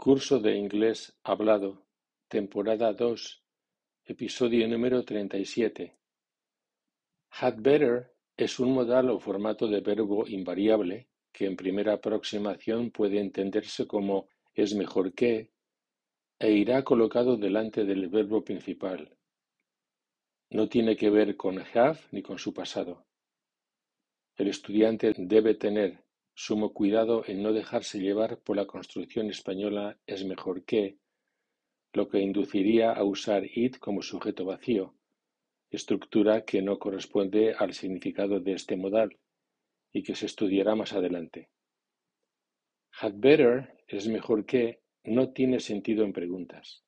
Curso de Inglés Hablado, temporada dos, episodio número treinta y siete. Had better es un modal o formato de verbo invariable que en primera aproximación puede entenderse como es mejor que e irá colocado delante del verbo principal. No tiene que ver con have ni con su pasado. El estudiante debe tener sumo cuidado en no dejarse llevar por la construcción española es mejor que, lo que induciría a usar it como sujeto vacío, estructura que no corresponde al significado de este modal y que se estudiará más adelante. Had better es mejor que no tiene sentido en preguntas.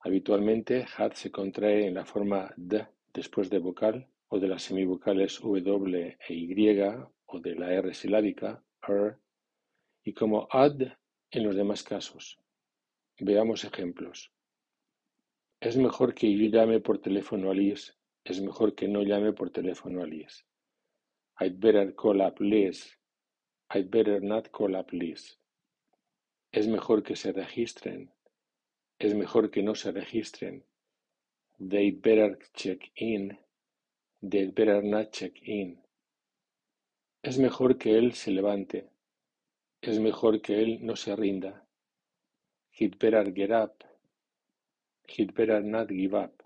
Habitualmente had se contrae en la forma d después de vocal o de las semivocales w e y o de la R silábica, er, y como ad en los demás casos. Veamos ejemplos. Es mejor que yo llame por teléfono a Liz, es mejor que no llame por teléfono a Liz. I'd better call up Liz. I'd better not call up Liz. Es mejor que se registren. Es mejor que no se registren. They'd better check in. They'd better not check in. Es mejor que él se levante. Es mejor que él no se rinda. He'd better get up. He'd better not give up.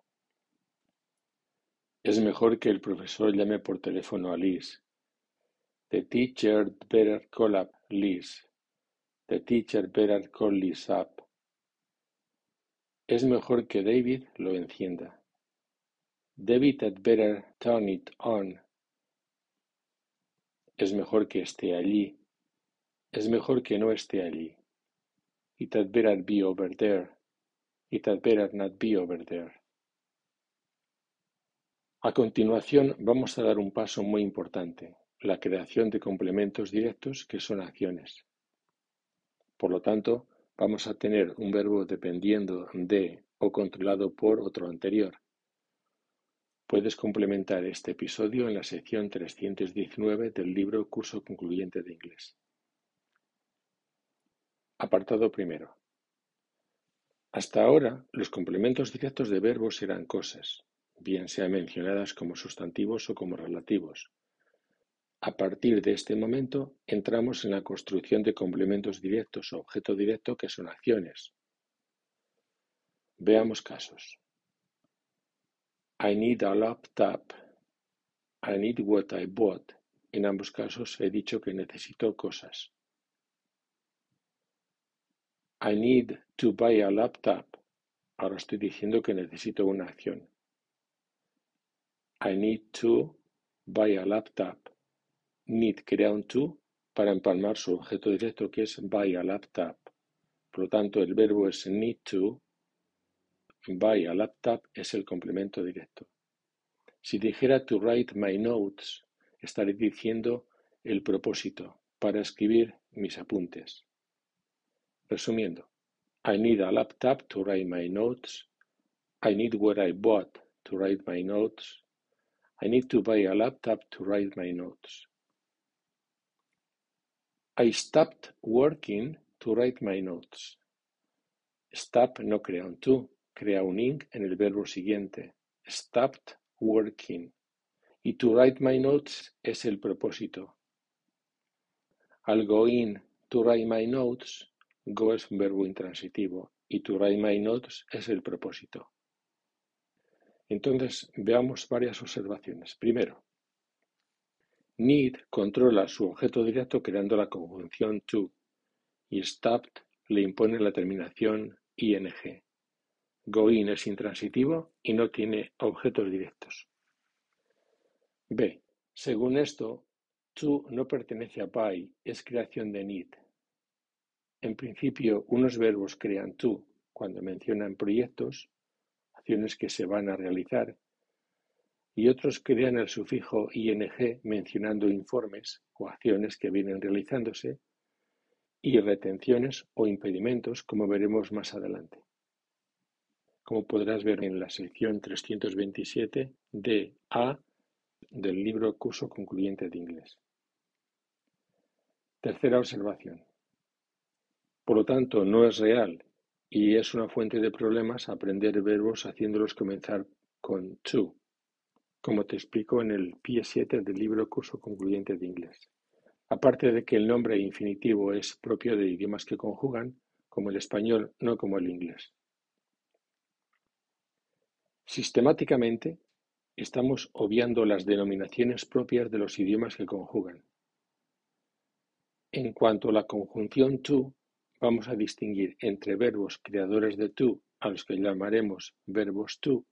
Es mejor que el profesor llame por teléfono a Liz. The teacher better call up Liz. The teacher better call Liz up. Es mejor que David lo encienda. David had better turn it on. Es mejor que esté allí. Es mejor que no esté allí. It had better be over there. It had better not be over there. A continuación vamos a dar un paso muy importante, la creación de complementos directos que son acciones. Por lo tanto, vamos a tener un verbo dependiendo de o controlado por otro anterior. Puedes complementar este episodio en la sección trescientos diecinueve del libro Curso Concluyente de Inglés. Apartado primero. Hasta ahora, los complementos directos de verbos eran cosas, bien sean mencionadas como sustantivos o como relativos. A partir de este momento, entramos en la construcción de complementos directos o objeto directo que son acciones. Veamos casos. I need a laptop. I need what I bought. En ambos casos he dicho que necesito cosas. I need to buy a laptop. Ahora estoy diciendo que necesito una acción. I need to buy a laptop. Need crea un to para empalmar su objeto directo que es buy a laptop. Por lo tanto, el verbo es need to Buy a laptop es el complemento directo. Si dijera to write my notes, estaré diciendo el propósito para escribir mis apuntes. Resumiendo, I need a laptop to write my notes. I need what I bought to write my notes. I need to buy a laptop to write my notes. I stopped working to write my notes. Stop no crea un crea un ing en el verbo siguiente, stopped working. Y to write my notes es el propósito. Al go in to write my notes, go es un verbo intransitivo y to write my notes es el propósito. Entonces veamos varias observaciones. Primero, need controla su objeto directo creando la conjunción to y stopped le impone la terminación ing. Go-in es intransitivo y no tiene objetos directos. B. Según esto, to no pertenece a by, es creación de need. En principio, unos verbos crean to cuando mencionan proyectos, acciones que se van a realizar, y otros crean el sufijo ing mencionando informes o acciones que vienen realizándose, y retenciones o impedimentos, como veremos más adelante como podrás ver en la sección 327 de A del libro Curso Concluyente de Inglés. Tercera observación. Por lo tanto, no es real y es una fuente de problemas aprender verbos haciéndolos comenzar con to, como te explico en el pie 7 del libro Curso Concluyente de Inglés. Aparte de que el nombre infinitivo es propio de idiomas que conjugan, como el español, no como el inglés. Sistemáticamente, estamos obviando las denominaciones propias de los idiomas que conjugan. En cuanto a la conjunción to, vamos a distinguir entre verbos creadores de to, a los que llamaremos verbos to,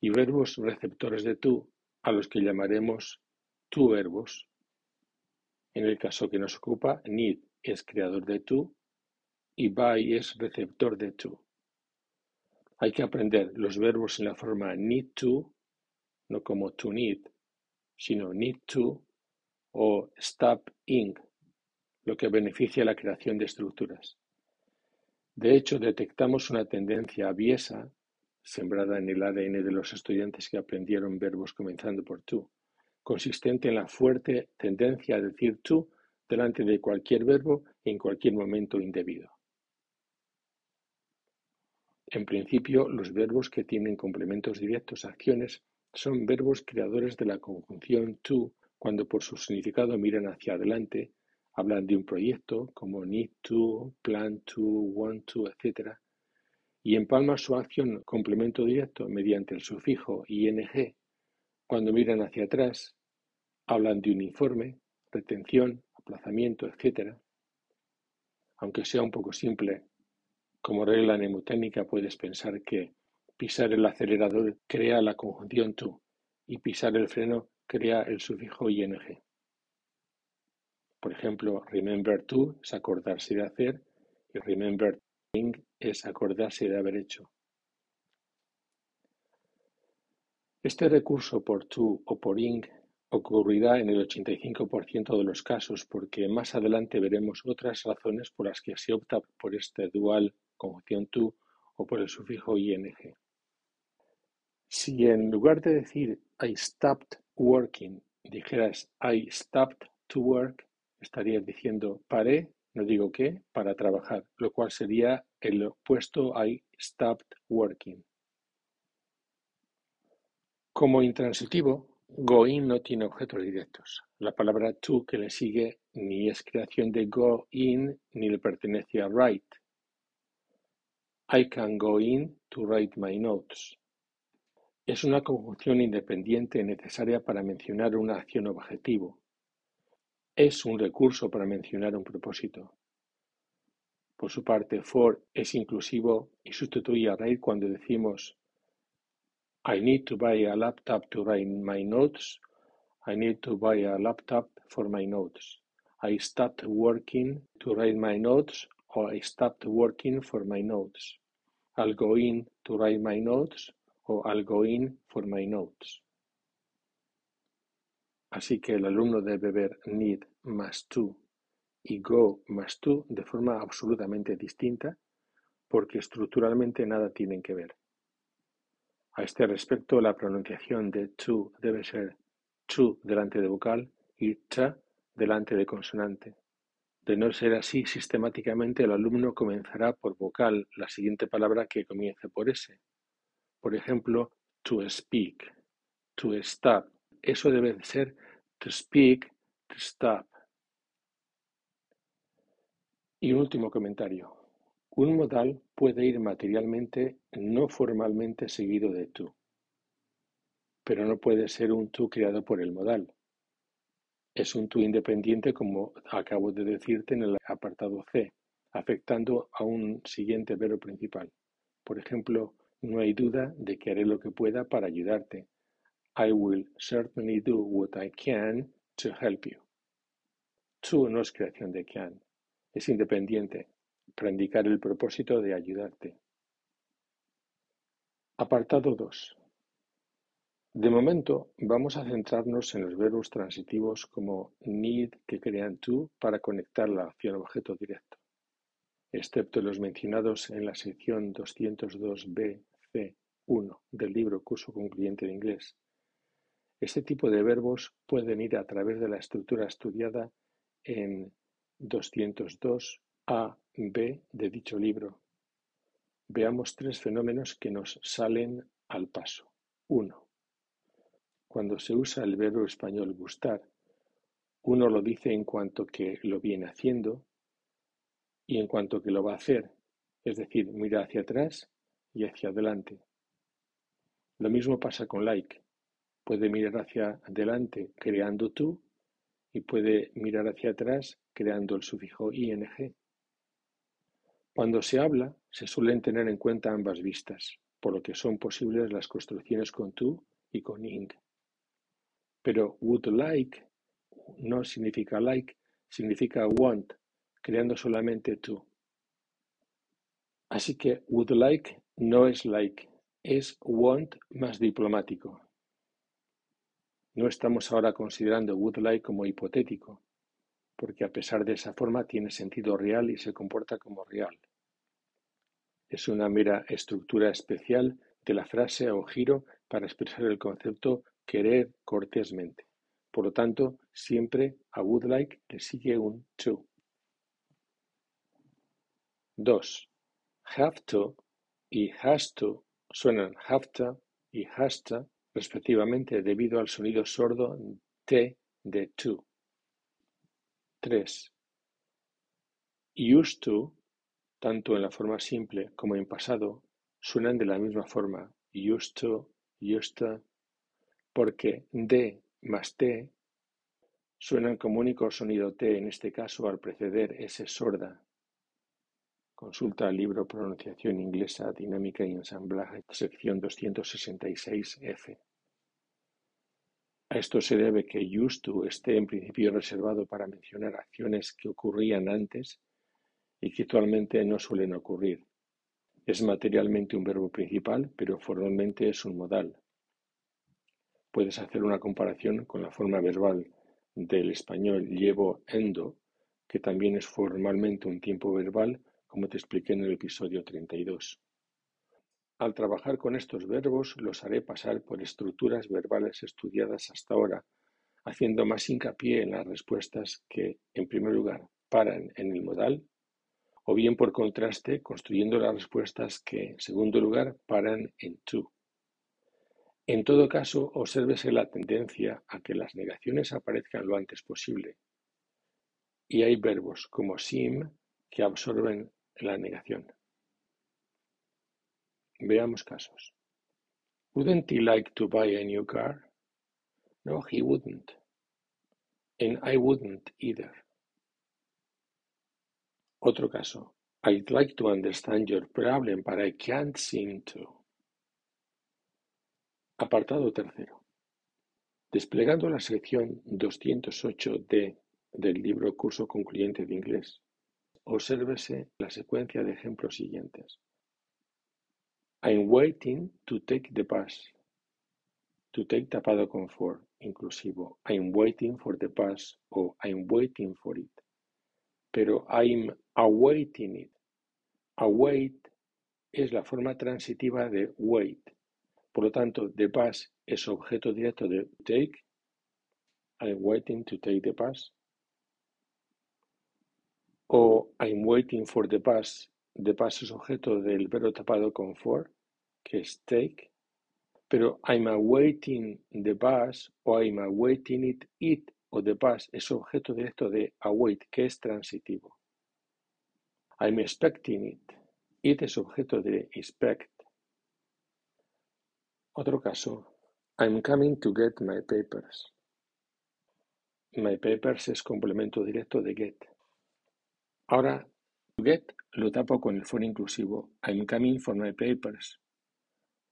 y verbos receptores de to, a los que llamaremos to verbos. En el caso que nos ocupa, need es creador de to y by es receptor de to. Hay que aprender los verbos en la forma need to, no como to need, sino need to o stop ing, lo que beneficia la creación de estructuras. De hecho, detectamos una tendencia aviesa, sembrada en el ADN de los estudiantes que aprendieron verbos comenzando por to, consistente en la fuerte tendencia a decir to delante de cualquier verbo en cualquier momento indebido. En principio, los verbos que tienen complementos directos acciones son verbos creadores de la conjunción to cuando por su significado miran hacia adelante Hablan de un proyecto como need to, plan to, want to, etc. Y empalman su acción complemento directo mediante el sufijo ing. Cuando miran hacia atrás, hablan de un informe, retención, aplazamiento, etc. Aunque sea un poco simple, como regla mnemotécnica puedes pensar que pisar el acelerador crea la conjunción to y pisar el freno crea el sufijo ing. Por ejemplo, remember to es acordarse de hacer y remember doing es acordarse de haber hecho. Este recurso por to o por ing ocurrirá en el 85% de los casos porque más adelante veremos otras razones por las que se opta por este dual conjunción to o por el sufijo ing. Si en lugar de decir I stopped working dijeras I stopped to work, estarías diciendo paré, no digo qué, para trabajar, lo cual sería el opuesto I stopped working. Como intransitivo, going no tiene objetos directos. La palabra to que le sigue ni es creación de go in ni le pertenece a write. I can go in to write my notes. Es una conjunción independiente necesaria para mencionar una acción objetivo, es un recurso para mencionar un propósito. Por su parte, for es inclusivo y sustituye a write cuando decimos I need to buy a laptop to write my notes. I need to buy a laptop for my notes. I stopped working to write my notes or I stopped working for my notes. I'll go in to write my notes or I'll go in for my notes. Así que el alumno debe ver need más to y go más to de forma absolutamente distinta porque estructuralmente nada tienen que ver. A este respecto, la pronunciación de to debe ser to delante de vocal y t delante de consonante. De no ser así, sistemáticamente el alumno comenzará por vocal la siguiente palabra que comience por S. Por ejemplo, to speak, to stop. Eso debe ser to speak, to stop. Y un último comentario. Un modal puede ir materialmente no formalmente seguido de tú, pero no puede ser un tú creado por el modal. Es un tú independiente como acabo de decirte en el apartado C, afectando a un siguiente verbo principal. Por ejemplo, no hay duda de que haré lo que pueda para ayudarte. I will certainly do what I can to help you. To no es creación de can, es independiente para indicar el propósito de ayudarte. Apartado 2. De momento vamos a centrarnos en los verbos transitivos como need que crean to para conectar la acción objeto directo, excepto los mencionados en la sección 202b c1 del libro Curso Concluyente de Inglés este tipo de verbos pueden ir a través de la estructura estudiada en 202 A, B de dicho libro. Veamos tres fenómenos que nos salen al paso. Uno. Cuando se usa el verbo español gustar, uno lo dice en cuanto que lo viene haciendo y en cuanto que lo va a hacer, es decir, mira hacia atrás y hacia adelante. Lo mismo pasa con like. Puede mirar hacia adelante creando tú y puede mirar hacia atrás creando el sufijo ing. Cuando se habla, se suelen tener en cuenta ambas vistas, por lo que son posibles las construcciones con tú y con ing. Pero would like no significa like, significa want, creando solamente tú. Así que would like no es like, es want más diplomático. No estamos ahora considerando would like como hipotético, porque a pesar de esa forma tiene sentido real y se comporta como real. Es una mera estructura especial de la frase o giro para expresar el concepto querer cortésmente. Por lo tanto, siempre a would like le sigue un to. 2. Have to y has to suenan have to y has to respectivamente debido al sonido sordo T de to. 3. Used to, tanto en la forma simple como en pasado, suenan de la misma forma used to, used to, porque de más T suenan como único sonido T en este caso al preceder S sorda. Consulta el libro Pronunciación inglesa, dinámica y ensamblaje, sección 266F. A esto se debe que used to esté en principio reservado para mencionar acciones que ocurrían antes y que actualmente no suelen ocurrir. Es materialmente un verbo principal, pero formalmente es un modal. Puedes hacer una comparación con la forma verbal del español llevo endo, que también es formalmente un tiempo verbal, como te expliqué en el episodio 32. Al trabajar con estos verbos los haré pasar por estructuras verbales estudiadas hasta ahora, haciendo más hincapié en las respuestas que, en primer lugar, paran en el modal, o bien por contraste, construyendo las respuestas que, en segundo lugar, paran en to. En todo caso, obsérvese la tendencia a que las negaciones aparezcan lo antes posible, y hay verbos como seem que absorben la negación. Veamos casos. Wouldn't he like to buy a new car? No, he wouldn't. And I wouldn't either. Otro caso. I'd like to understand your problem, but I can't seem to. Apartado tercero. Desplegando la sección 208D del libro Curso Concluyente de Inglés, obsérvese la secuencia de ejemplos siguientes. I'm waiting to take the bus. To take tapado con for, inclusivo. I'm waiting for the bus o I'm waiting for it. Pero I'm awaiting it. Await es la forma transitiva de wait por lo tanto, the bus es objeto directo de take. I'm waiting to take the bus. O I'm waiting for the bus. The bus es objeto del verbo tapado con for, que es take. Pero I'm awaiting the bus o I'm awaiting it, it o the bus es objeto directo de await, que es transitivo. I'm expecting it. It es objeto de expect. Otro caso: I'm coming to get my papers. My papers es complemento directo de get. Ahora, to get lo tapo con el for inclusivo I'm coming for my papers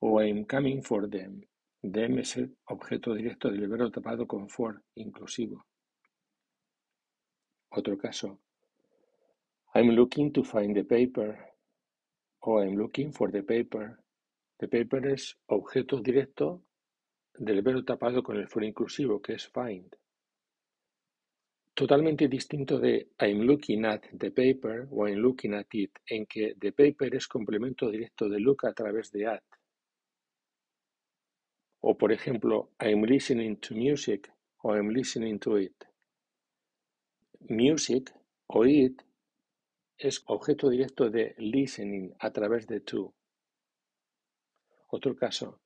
o I'm coming for them. Them es el objeto directo del verbo tapado con for inclusivo. Otro caso. I'm looking to find the paper o I'm looking for the paper. The paper es objeto directo del verbo tapado con el for inclusivo, que es find. Totalmente distinto de I'm looking at the paper o I'm looking at it, en que the paper es complemento directo de look a través de at. O por ejemplo, I'm listening to music o I'm listening to it. Music o it es objeto directo de listening a través de to. Otro caso,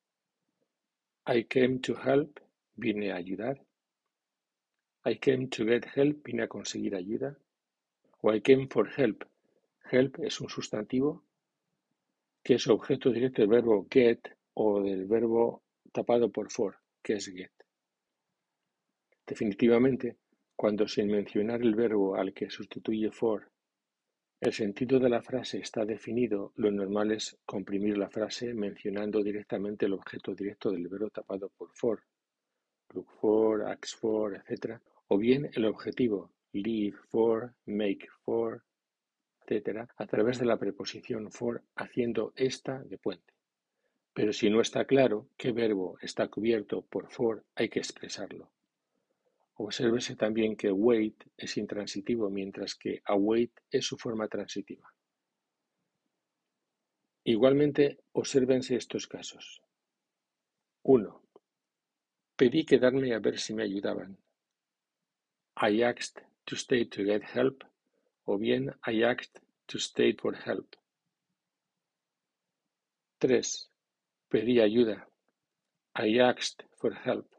I came to help, vine a ayudar. I came to get help, vine a conseguir ayuda. O I came for help. Help es un sustantivo que es objeto directo del verbo get o del verbo tapado por for, que es get. Definitivamente, cuando sin mencionar el verbo al que sustituye for, el sentido de la frase está definido, lo normal es comprimir la frase mencionando directamente el objeto directo del verbo tapado por for, look for, ask for, etc. O bien el objetivo, live for, make for, etc. a través de la preposición for haciendo esta de puente. Pero si no está claro qué verbo está cubierto por for, hay que expresarlo. Obsérvese también que wait es intransitivo mientras que await es su forma transitiva. Igualmente, obsérvense estos casos. 1. Pedí quedarme a ver si me ayudaban. I asked to stay to get help o bien I asked to stay for help. 3. Pedí ayuda. I asked for help.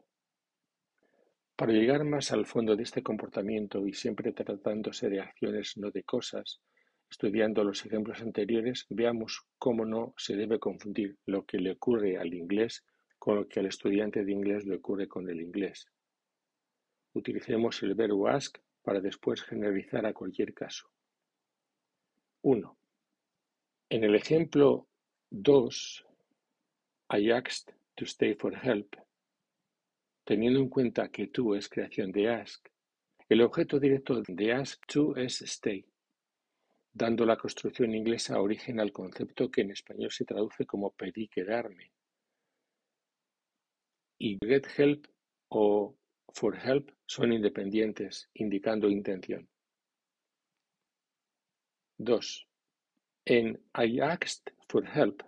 Para llegar más al fondo de este comportamiento y siempre tratándose de acciones, no de cosas, estudiando los ejemplos anteriores, veamos cómo no se debe confundir lo que le ocurre al inglés con lo que al estudiante de inglés le ocurre con el inglés. Utilicemos el verbo ask para después generalizar a cualquier caso. 1. En el ejemplo 2, I asked to stay for help. Teniendo en cuenta que to es creación de ask, el objeto directo de ask to es stay, dando la construcción inglesa origen al concepto que en español se traduce como pedí quedarme. Y get help o for help son independientes, indicando intención. 2. En I asked for help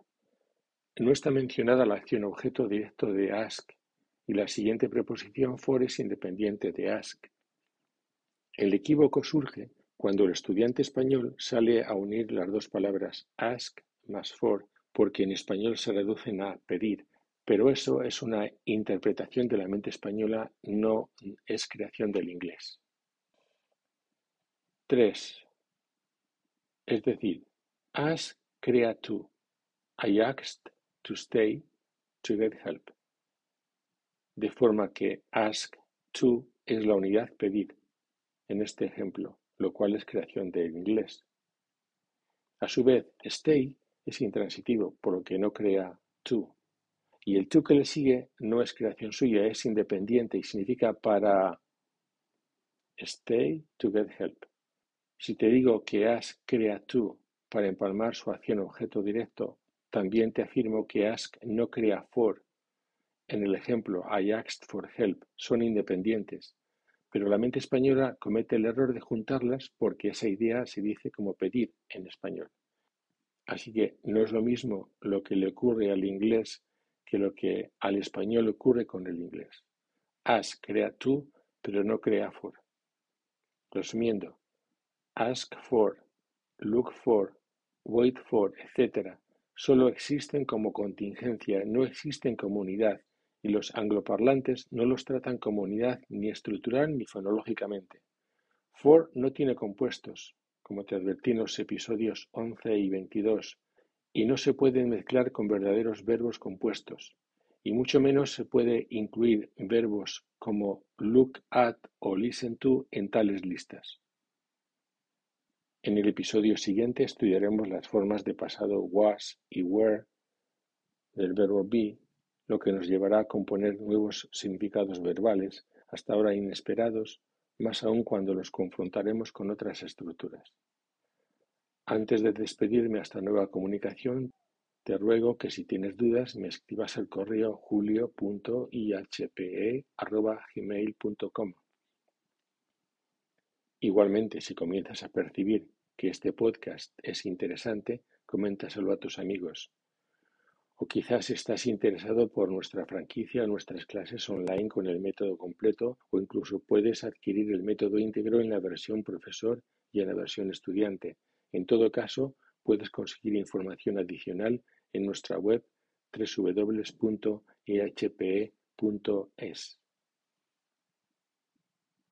no está mencionada la acción objeto directo de ask y la siguiente preposición for es independiente de ask. El equívoco surge cuando el estudiante español sale a unir las dos palabras ask más for, porque en español se reducen a pedir, pero eso es una interpretación de la mente española, no es creación del inglés. 3. Es decir, ask crea to. I asked to stay to get help de forma que ask to es la unidad pedir en este ejemplo, lo cual es creación del inglés. A su vez, stay es intransitivo, por lo que no crea to. Y el to que le sigue no es creación suya, es independiente y significa para stay to get help. Si te digo que ask crea to para empalmar su acción objeto directo, también te afirmo que ask no crea for en el ejemplo I asked for help son independientes, pero la mente española comete el error de juntarlas porque esa idea se dice como pedir en español. Así que no es lo mismo lo que le ocurre al inglés que lo que al español ocurre con el inglés. Ask crea tú, pero no crea for. Resumiendo, ask for, look for, wait for, etc. solo existen como contingencia, no existen como unidad y los angloparlantes no los tratan como unidad ni estructural ni fonológicamente. For no tiene compuestos, como te advertí en los episodios 11 y 22, y no se pueden mezclar con verdaderos verbos compuestos, y mucho menos se puede incluir verbos como look at o listen to en tales listas. En el episodio siguiente estudiaremos las formas de pasado was y were del verbo be lo que nos llevará a componer nuevos significados verbales, hasta ahora inesperados, más aún cuando los confrontaremos con otras estructuras. Antes de despedirme hasta nueva comunicación, te ruego que si tienes dudas me escribas al correo julio.ihpe.gmail.com. Igualmente, si comienzas a percibir que este podcast es interesante, coméntaselo a tus amigos. O quizás estás interesado por nuestra franquicia nuestras clases online con el método completo o incluso puedes adquirir el método íntegro en la versión profesor y en la versión estudiante, En todo caso, puedes conseguir información adicional en nuestra web www.ihpe.es.